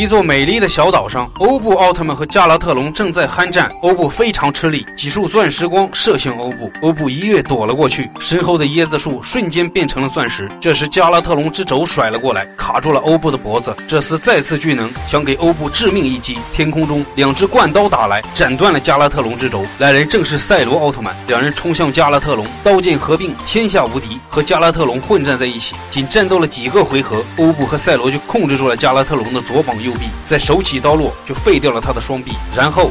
一座美丽的小岛上，欧布奥特曼和加拉特龙正在酣战。欧布非常吃力，几束钻石光射向欧布，欧布一跃躲了过去。身后的椰子树瞬间变成了钻石。这时，加拉特龙之肘甩了过来，卡住了欧布的脖子。这厮再次巨能，想给欧布致命一击。天空中，两只冠刀打来，斩断了加拉特龙之肘。来人正是赛罗奥特曼。两人冲向加拉特龙，刀剑合并，天下无敌，和加拉特龙混战在一起。仅战斗了几个回合，欧布和赛罗就控制住了加拉特龙的左膀。右臂，在手起刀落就废掉了他的双臂，然后。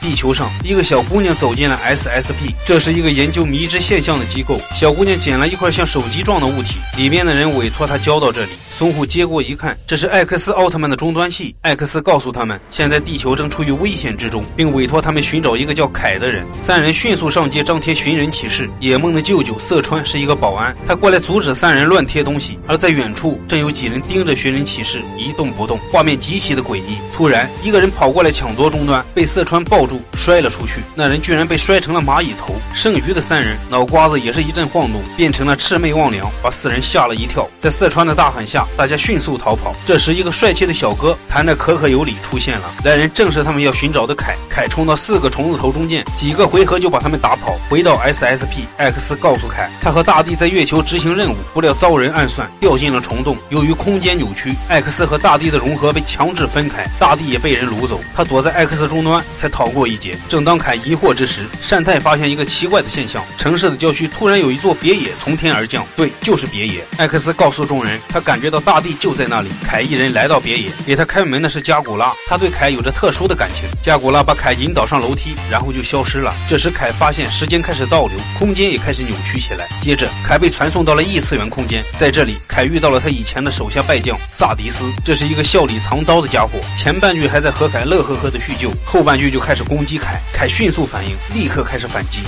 地球上，一个小姑娘走进了 SSP，这是一个研究迷之现象的机构。小姑娘捡了一块像手机状的物体，里面的人委托她交到这里。松虎接过一看，这是艾克斯奥特曼的终端器。艾克斯告诉他们，现在地球正处于危险之中，并委托他们寻找一个叫凯的人。三人迅速上街张贴寻人启事。野梦的舅舅色川是一个保安，他过来阻止三人乱贴东西。而在远处，正有几人盯着寻人启事，一动不动，画面极其的诡异。突然，一个人跑过来抢夺终端，被色川抱住，摔了出去。那人居然被摔成了蚂蚁头。剩余的三人脑瓜子也是一阵晃动，变成了魑魅魍魉，把四人吓了一跳。在四川的大喊下，大家迅速逃跑。这时，一个帅气的小哥弹着可可有理出现了。来人正是他们要寻找的凯。凯冲到四个虫子头中间，几个回合就把他们打跑。回到 SSP，艾克斯告诉凯，他和大地在月球执行任务，不料遭人暗算，掉进了虫洞。由于空间扭曲，艾克斯和大地的融合被强制分开，大地也被人掳走。他躲在艾克斯终端才逃过过一劫。正当凯疑惑之时，善太发现一个奇怪的现象：城市的郊区突然有一座别野从天而降。对，就是别野。艾克斯告诉众人，他感觉到大地就在那里。凯一人来到别野，给他开门的是加古拉，他对凯有着特殊的感情。加古拉把凯引导上楼梯，然后就消失了。这时凯发现时间开始倒流，空间也开始扭曲起来。接着凯被传送到了异次元空间，在这里凯遇到了他以前的手下败将萨迪斯，这是一个笑里藏刀的家伙。前半句还在和凯乐呵呵的叙旧，后半句就开始攻击凯。凯迅速反应，立刻开始反击。